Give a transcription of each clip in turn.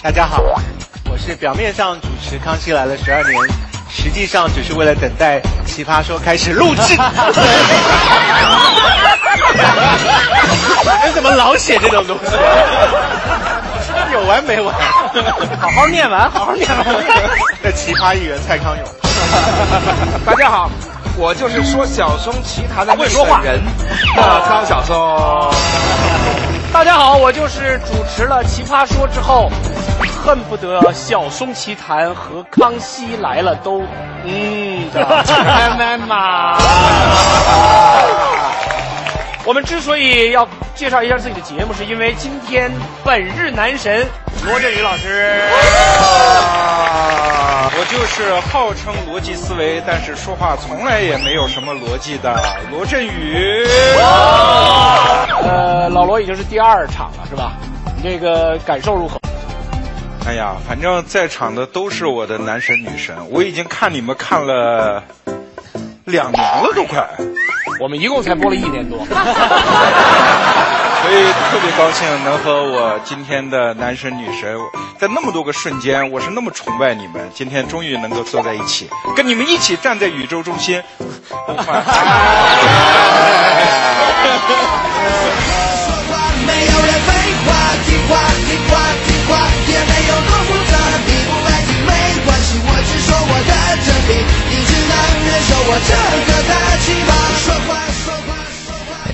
大家好，我是表面上主持《康熙来了》十二年，实际上只是为了等待《奇葩说》开始录制。你怎么老写这种东西？有完没完？好好念完，好好念完。的奇葩艺人蔡康永。大家好，我就是说小松奇谈的会说话人，那张小松。大家好，我就是主持了《奇葩说》之后，恨不得小松奇谈和康熙来了都嗯的开麦嘛。我们之所以要介绍一下自己的节目，是因为今天本日男神罗振宇老师。我就是号称逻辑思维，但是说话从来也没有什么逻辑的罗振宇。已经是第二场了，是吧？你这个感受如何？哎呀，反正在场的都是我的男神女神，我已经看你们看了两年了，都快。我们一共才播了一年多，所以特别高兴能和我今天的男神女神，在那么多个瞬间，我是那么崇拜你们，今天终于能够坐在一起，跟你们一起站在宇宙中心。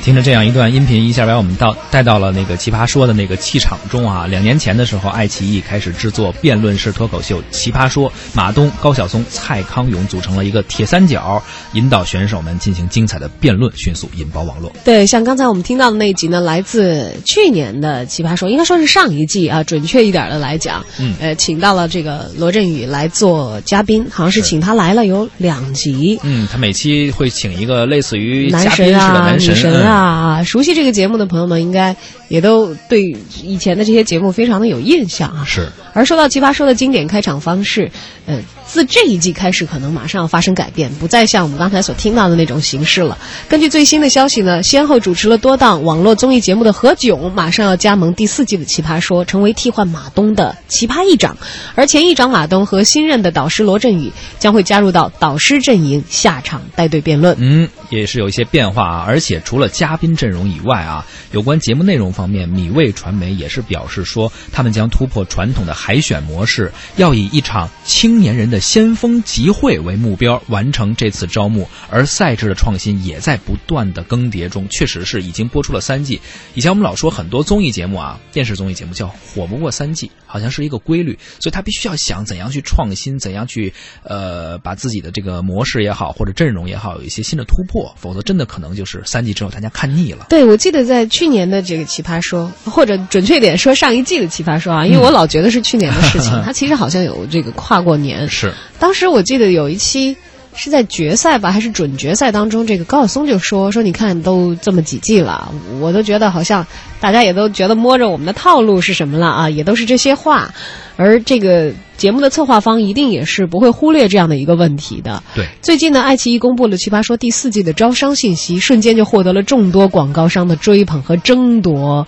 听着这样一段音频，一下把我们到带到了那个《奇葩说》的那个气场中啊！两年前的时候，爱奇艺开始制作辩论式脱口秀《奇葩说》，马东、高晓松、蔡康永组成了一个铁三角，引导选手们进行精彩的辩论，迅速引爆网络。对，像刚才我们听到的那一集呢，来自去年的《奇葩说》，应该说是上一季啊，准确一点的来讲，嗯呃，请到了这个罗振宇来做嘉宾，好像是是请他来了有两集。嗯，他每期会请一个类似于男嘉宾式的神啊，男神女神啊，熟悉这个节目的朋友们应该也都对以前的这些节目非常的有印象啊。嗯是。而说到《奇葩说》的经典开场方式，呃，自这一季开始，可能马上要发生改变，不再像我们刚才所听到的那种形式了。根据最新的消息呢，先后主持了多档网络综艺节目的何炅，马上要加盟第四季的《奇葩说》，成为替换马东的奇葩议长。而前议长马东和新任的导师罗振宇将会加入到导师阵营，下场带队辩论。嗯，也是有一些变化啊。而且除了嘉宾阵容以外啊，有关节目内容方面，米味传媒也是表示说，他们将突破传统的海选模式，要以一场青年人的先锋集会为目标，完成这次招募。而赛制的创新也在不断的更迭中，确实是已经播出了三季。以前我们老说很多综艺节目啊，电视综艺节目叫火不过三季，好像是一个规律，所以他必须要想怎样去创新，怎样去呃把自己的这个模式也好，或者阵容也好，有一些新的突破，否则真的可能就是三季之后大家看腻了。对，我记得在去年的这个《奇葩说》，或者准确点说上一季的《奇葩说》啊，因为我老觉得是去年的事情，它其实好像有这个跨过年。是，当时我记得有一期是在决赛吧，还是准决赛当中，这个高晓松就说说，你看都这么几季了，我都觉得好像大家也都觉得摸着我们的套路是什么了啊，也都是这些话。而这个节目的策划方一定也是不会忽略这样的一个问题的。对，最近呢，爱奇艺公布了《奇葩说》第四季的招商信息，瞬间就获得了众多广告商的追捧和争夺。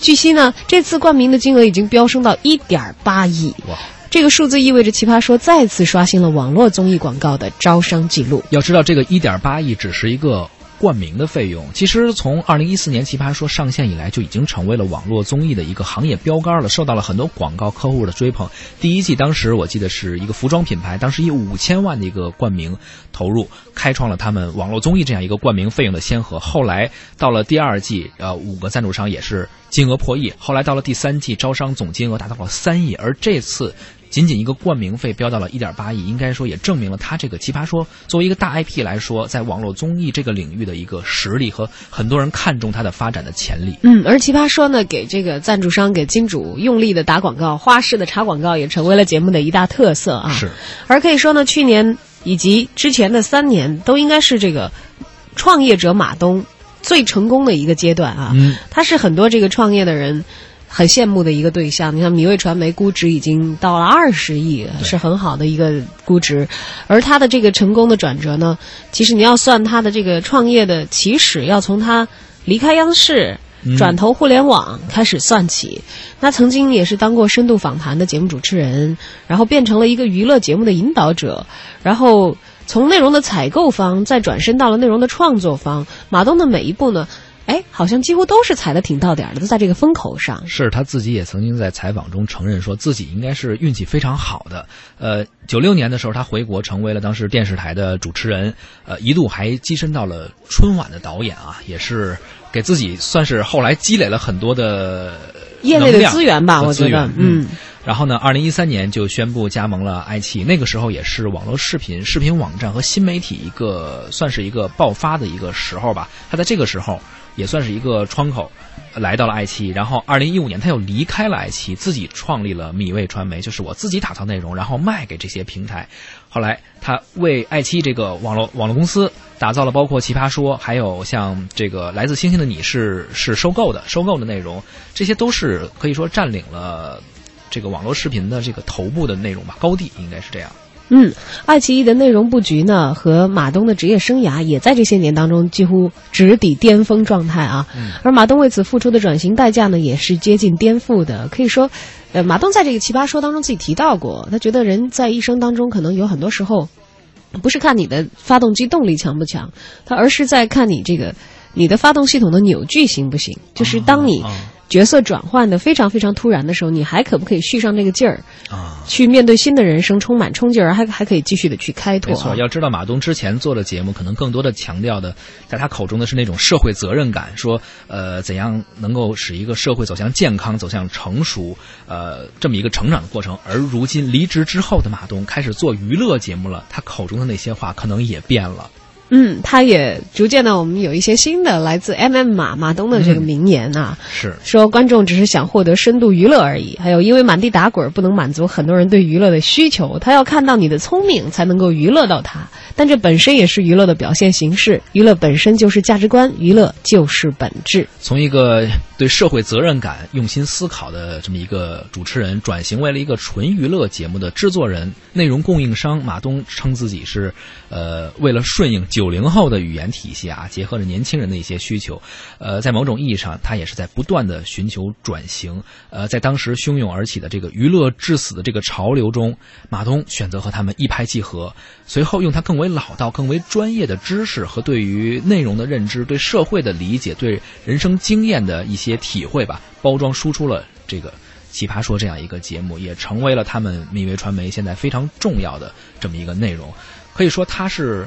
据悉呢，这次冠名的金额已经飙升到一点八亿。哇！这个数字意味着《奇葩说》再次刷新了网络综艺广告的招商记录。要知道，这个一点八亿只是一个。冠名的费用，其实从二零一四年《奇葩说》上线以来，就已经成为了网络综艺的一个行业标杆了，受到了很多广告客户的追捧。第一季当时我记得是一个服装品牌，当时以五千万的一个冠名投入，开创了他们网络综艺这样一个冠名费用的先河。后来到了第二季，呃，五个赞助商也是金额破亿。后来到了第三季，招商总金额达到了三亿，而这次。仅仅一个冠名费飙到了一点八亿，应该说也证明了他这个《奇葩说》作为一个大 IP 来说，在网络综艺这个领域的一个实力和很多人看重它的发展的潜力。嗯，而《奇葩说》呢，给这个赞助商、给金主用力的打广告，花式的插广告，也成为了节目的一大特色啊。是。而可以说呢，去年以及之前的三年，都应该是这个创业者马东最成功的一个阶段啊。嗯。他是很多这个创业的人。很羡慕的一个对象，你看米味传媒估值已经到了二十亿，是很好的一个估值。而他的这个成功的转折呢，其实你要算他的这个创业的起始，要从他离开央视，转投互联网开始算起。他曾经也是当过深度访谈的节目主持人，然后变成了一个娱乐节目的引导者，然后从内容的采购方再转身到了内容的创作方。马东的每一步呢？哎，好像几乎都是踩的挺到点儿的，都在这个风口上。是他自己也曾经在采访中承认说自己应该是运气非常好的。呃，九六年的时候他回国成为了当时电视台的主持人，呃，一度还跻身到了春晚的导演啊，也是给自己算是后来积累了很多的业内的资源吧，我觉得，嗯。然后呢，二零一三年就宣布加盟了爱奇艺，那个时候也是网络视频、视频网站和新媒体一个算是一个爆发的一个时候吧。他在这个时候。也算是一个窗口，来到了爱奇艺。然后，二零一五年他又离开了爱奇艺，自己创立了米味传媒，就是我自己打造内容，然后卖给这些平台。后来，他为爱奇艺这个网络网络公司打造了包括《奇葩说》，还有像这个《来自星星的你》是是收购的，收购的内容，这些都是可以说占领了这个网络视频的这个头部的内容吧，高地应该是这样。嗯，爱奇艺的内容布局呢，和马东的职业生涯也在这些年当中几乎直抵巅峰状态啊。而马东为此付出的转型代价呢，也是接近颠覆的。可以说，呃，马东在这个奇葩说当中自己提到过，他觉得人在一生当中可能有很多时候，不是看你的发动机动力强不强，他而是在看你这个你的发动系统的扭矩行不行。就是当你。角色转换的非常非常突然的时候，你还可不可以续上那个劲儿啊？去面对新的人生，充满冲劲儿，还还可以继续的去开拓。没错，要知道马东之前做的节目，可能更多的强调的，在他口中的是那种社会责任感，说呃怎样能够使一个社会走向健康、走向成熟，呃这么一个成长的过程。而如今离职之后的马东开始做娱乐节目了，他口中的那些话可能也变了。嗯，他也逐渐呢，我们有一些新的来自 M M 马马东的这个名言啊，是说观众只是想获得深度娱乐而已，还有因为满地打滚不能满足很多人对娱乐的需求，他要看到你的聪明才能够娱乐到他。但这本身也是娱乐的表现形式，娱乐本身就是价值观，娱乐就是本质。从一个对社会责任感用心思考的这么一个主持人，转型为了一个纯娱乐节目的制作人、内容供应商。马东称自己是，呃，为了顺应九零后的语言体系啊，结合着年轻人的一些需求，呃，在某种意义上，他也是在不断的寻求转型。呃，在当时汹涌而起的这个娱乐至死的这个潮流中，马东选择和他们一拍即合，随后用他更为。老道、更为专业的知识和对于内容的认知、对社会的理解、对人生经验的一些体会吧，包装输出了这个《奇葩说》这样一个节目，也成为了他们米味传媒现在非常重要的这么一个内容。可以说，它是，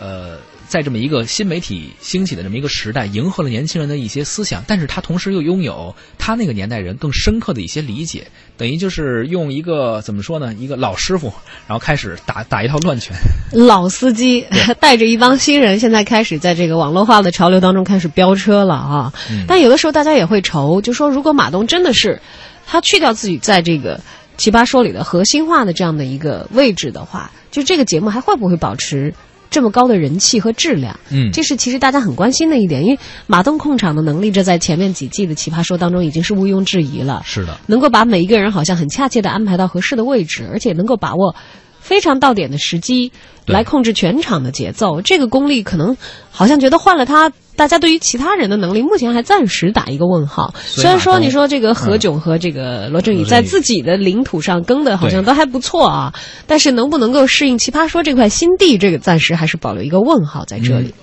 呃。在这么一个新媒体兴起的这么一个时代，迎合了年轻人的一些思想，但是他同时又拥有他那个年代人更深刻的一些理解，等于就是用一个怎么说呢？一个老师傅，然后开始打打一套乱拳。老司机 带着一帮新人，现在开始在这个网络化的潮流当中开始飙车了啊！但有的时候大家也会愁，就说如果马东真的是他去掉自己在这个奇葩说里的核心化的这样的一个位置的话，就这个节目还会不会保持？这么高的人气和质量，嗯，这是其实大家很关心的一点，因为马东控场的能力，这在前面几季的奇葩说当中已经是毋庸置疑了。是的，能够把每一个人好像很恰切的安排到合适的位置，而且能够把握非常到点的时机来控制全场的节奏，这个功力可能好像觉得换了他。大家对于其他人的能力，目前还暂时打一个问号。虽然说你说这个何炅和这个罗振宇在自己的领土上耕的好像都还不错啊，但是能不能够适应奇葩说这块新地，这个暂时还是保留一个问号在这里。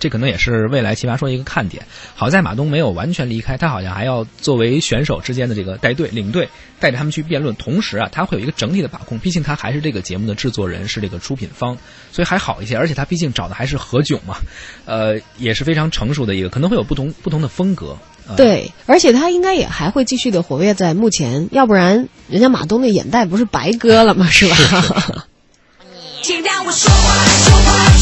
这可能也是未来奇葩说一个看点。好在马东没有完全离开，他好像还要作为选手之间的这个带队、领队，带着他们去辩论。同时啊，他会有一个整体的把控，毕竟他还是这个节目的制作人，是这个出品方，所以还好一些。而且他毕竟找的还是何炅嘛，呃，也是非常成熟的一个，可能会有不同不同的风格。对，而且他应该也还会继续的活跃在目前，要不然人家马东的眼袋不是白割了吗？是吧？请让我说话，说话，说话。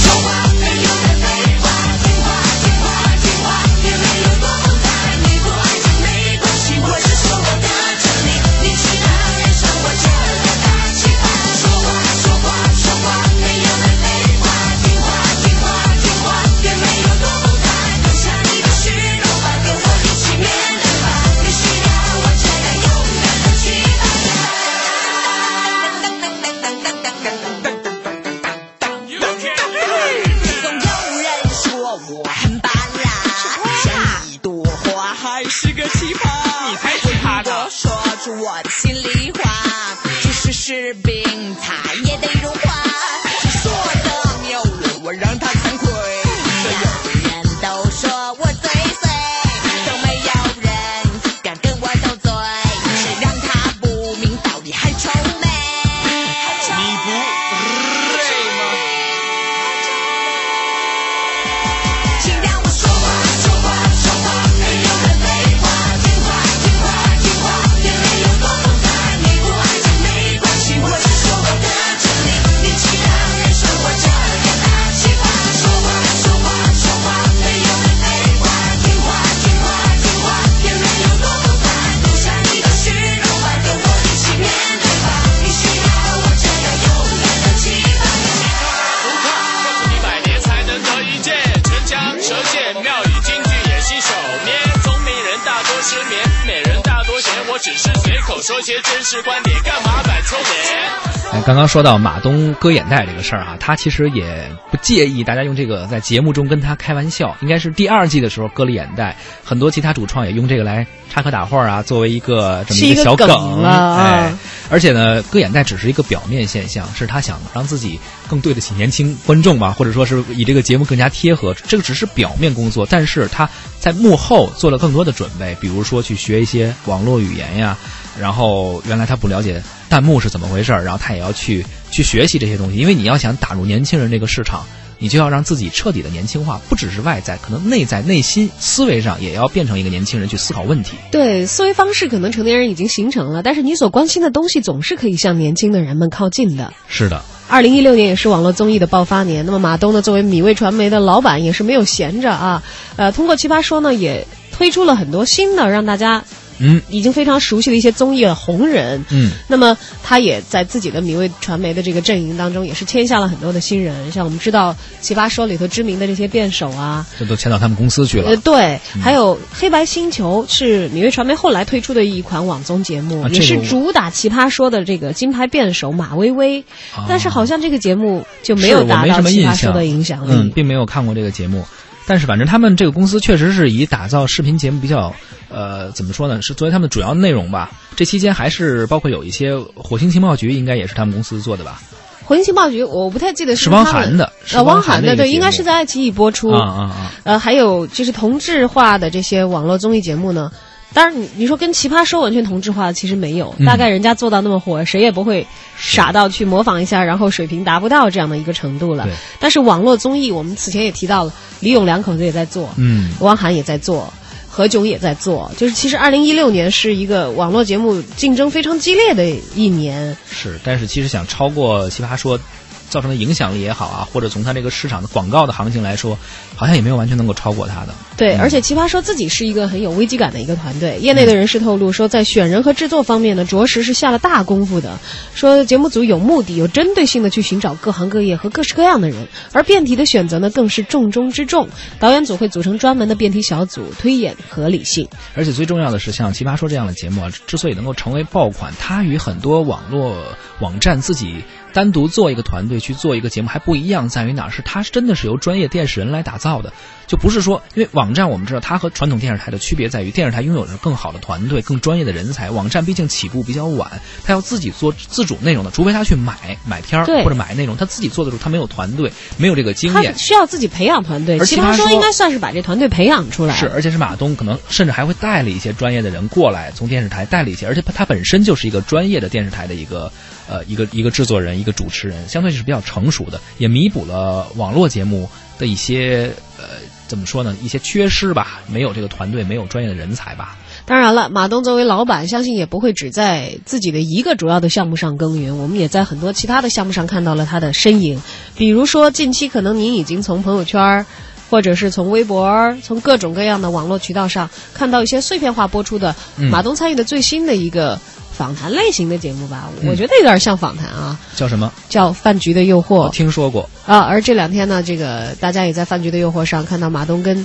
说些真实观点，干嘛摆臭脸？哎，刚刚说到马东割眼袋这个事儿哈、他其实也不介意大家用这个在节目中跟他开玩笑。应该是第二季的时候割了眼袋，很多其他主创也用这个来插科打诨啊，作为一个这么是一个小梗哎，而且呢，割眼袋只是一个表面现象，是他想让自己更对得起年轻观众吧，或者说是以这个节目更加贴合。这个只是表面工作，但是他在幕后做了更多的准备，比如说去学一些网络语言呀，然后原来他不了解弹幕是怎么回事儿，然后他也要去去学习这些东西，因为你要想打入年轻人这个市场。你就要让自己彻底的年轻化，不只是外在，可能内在、内心、思维上也要变成一个年轻人去思考问题。对，思维方式可能成年人已经形成了，但是你所关心的东西总是可以向年轻的人们靠近的。是的，二零一六年也是网络综艺的爆发年，那么马东呢，作为米味传媒的老板，也是没有闲着啊。呃，通过奇葩说呢，也推出了很多新的让大家嗯已经非常熟悉的一些综艺的红人。嗯，那么他也在自己的米味传媒的这个阵营当中，也是签下了很多的新人，像我们知道奇葩说里头知名的这些辩手啊，这都签到他们公司去了呃，。对，还有《黑白星球》是米味传媒后来推出的一款网综节目，啊也是主打奇葩说的这个金牌辩手马薇薇，啊但是好像这个节目就没有达到奇葩说的影响力。嗯，并没有看过这个节目。但是反正他们这个公司确实是以打造视频节目比较，呃，怎么说呢？是作为他们的主要内容吧。这期间还是包括有一些火星情报局，应该也是他们公司做的吧？火星情报局我不太记得是汪他们涵的是呃，汪汪涵的对，应该是在爱奇艺播出。啊啊啊！呃，还有就是同质化的这些网络综艺节目呢。当然你，你说跟奇葩说完全同质化，其实没有。嗯大概人家做到那么火，谁也不会傻到去模仿一下，然后水平达不到这样的一个程度了对。但是网络综艺，我们此前也提到了，李咏两口子也在做，嗯，汪涵也在做，何炅也在做。就是其实二零一六年是一个网络节目竞争非常激烈的一年。是。但是其实想超过奇葩说。造成的影响力也好啊，或者从它这个市场的广告的行情来说，好像也没有完全能够超过它的。对，嗯而且奇葩说自己是一个很有危机感的一个团队。业内的人士透露说，在选人和制作方面呢，着实是下了大功夫的。说节目组有目的、有针对性的去寻找各行各业和各式各样的人，而辩题的选择呢，更是重中之重。导演组会组成专门的辩题小组，推演合理性。而且最重要的是，像《奇葩说》这样的节目啊，之所以能够成为爆款，它与很多网络网站自己单独做一个团队去做一个节目还不一样，在于哪儿？是它真的是由专业电视人来打造的，就不是说，因为网站我们知道它和传统电视台的区别在于，电视台拥有着更好的团队、更专业的人才，网站毕竟起步比较晚，它要自己做自主内容的，除非他去买买片儿或者买内容，他自己做的时候他没有团队，没有这个经他验。需要自己培养团队，而奇葩说应该算是把这团队培养出来。是，而且是马东，可能甚至还会带了一些专业的人过来，从电视台带了一些，而且他他本身就是一个专业的电视台的一个呃一个一个制作人，一个主持人，相对是比较成熟的，也弥补了网络节目的一些呃怎么说呢，一些缺失吧，没有这个团队，没有专业的人才吧。当然了，马东作为老板，相信也不会只在自己的一个主要的项目上耕耘。我们也在很多其他的项目上看到了他的身影，比如说近期可能您已经从朋友圈儿。或者是从微博、从各种各样的网络渠道上看到一些碎片化播出的嗯马东参与的最新的一个访谈类型的节目吧，嗯我觉得有点像访谈啊，叫什么？叫《饭局的诱惑我》听说过。啊。而这两天呢，这个大家也在《饭局的诱惑》上看到马东跟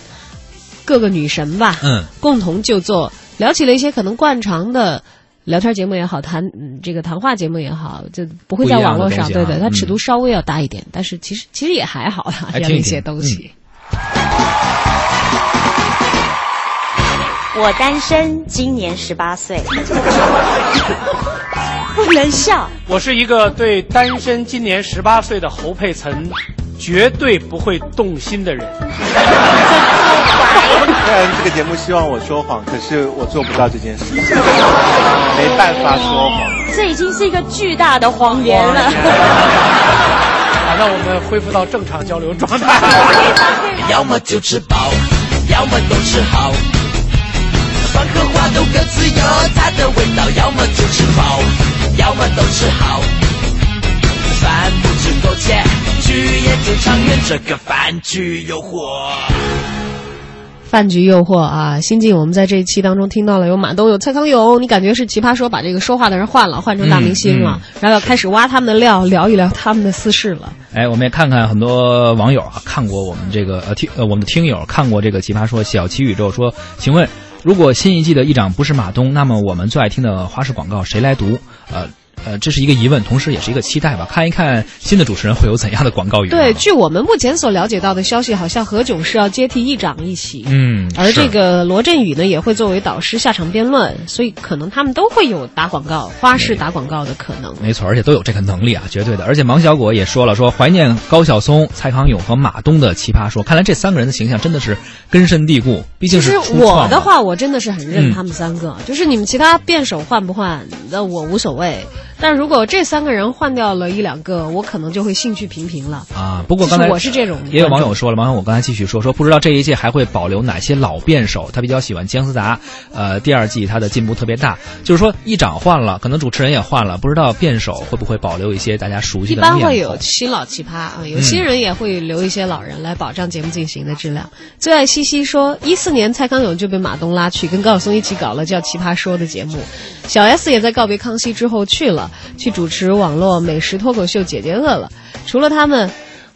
各个女神吧，嗯，共同就坐，聊起了一些可能惯常的聊天节目也好，谈嗯这个谈话节目也好，就不会在网络上，对对，它尺嗯度稍微要大一点，但是其实其实也还好呀，这样一些东西。我单身，今年十八岁。不能笑，我是一个对单身今年十八岁的侯佩岑绝对不会动心的人。虽然这个节目希望我说谎，可是我做不到这件事，没办法说谎。这已经是一个巨大的谎言了。好，那我们恢复到正常交流状态。要么就吃饱，要么都吃好。饭和花都各自有它的味道，要么就吃饱，要么都吃好。饭不吃苟且，局也就长远，这个饭局诱惑。饭局诱惑啊！新晋我们在这一期当中听到了有马东有蔡康永，你感觉是奇葩说把这个说话的人换了，换成大明星了，然后要开始挖他们的料，聊一聊他们的私事了。哎，我们也看看很多网友啊，看过我们这个呃听呃我们的听友看过这个奇葩说小奇宇宙说，请问如果新一季的议长不是马东，那么我们最爱听的花式广告谁来读？呃。呃，这是一个疑问，同时也是一个期待吧。看一看新的主持人会有怎样的广告语。对，据我们目前所了解到的消息，好像何炅是要接替议长一席，嗯，而这个罗振宇呢也会作为导师下场辩论，所以可能他们都会有打广告、花式打广告的可能。没错，而且都有这个能力啊，绝对的。而且芒小果也说了，说怀念高晓松、蔡康永和马东的奇葩说。看来这三个人的形象真的是根深蒂固，毕竟是其实我的话，我真的是很认他们三个，就是你们其他辩手换不换，那我无所谓。但如果这三个人换掉了一两个，我可能就会兴趣平平了啊。不过刚才我是这种，也有网友说了，网友我刚才继续说说，不知道这一届还会保留哪些老辩手？他比较喜欢姜思达，呃，第二季他的进步特别大。就是说，议长换了，可能主持人也换了，不知道辩手会不会保留一些大家熟悉的？一般会有新老奇葩啊，有新人也会留一些老人来保障节目进行的质量。最爱西西说，一四年蔡康永就被马东拉去跟高晓松一起搞了叫《奇葩说》的节目，小 S 也在告别康熙之后去了。去主持网络美食脱口秀《姐姐饿了》，除了他们，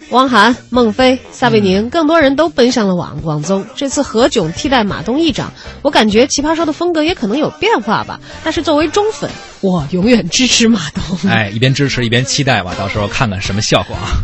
汪涵、孟非、撒贝宁，更多人都奔向了网网综。这次何炅替代马东一掌，我感觉《奇葩说》的风格也可能有变化吧。但是作为忠粉，我永远支持马东。哎，一边支持一边期待吧，到时候看看什么效果啊。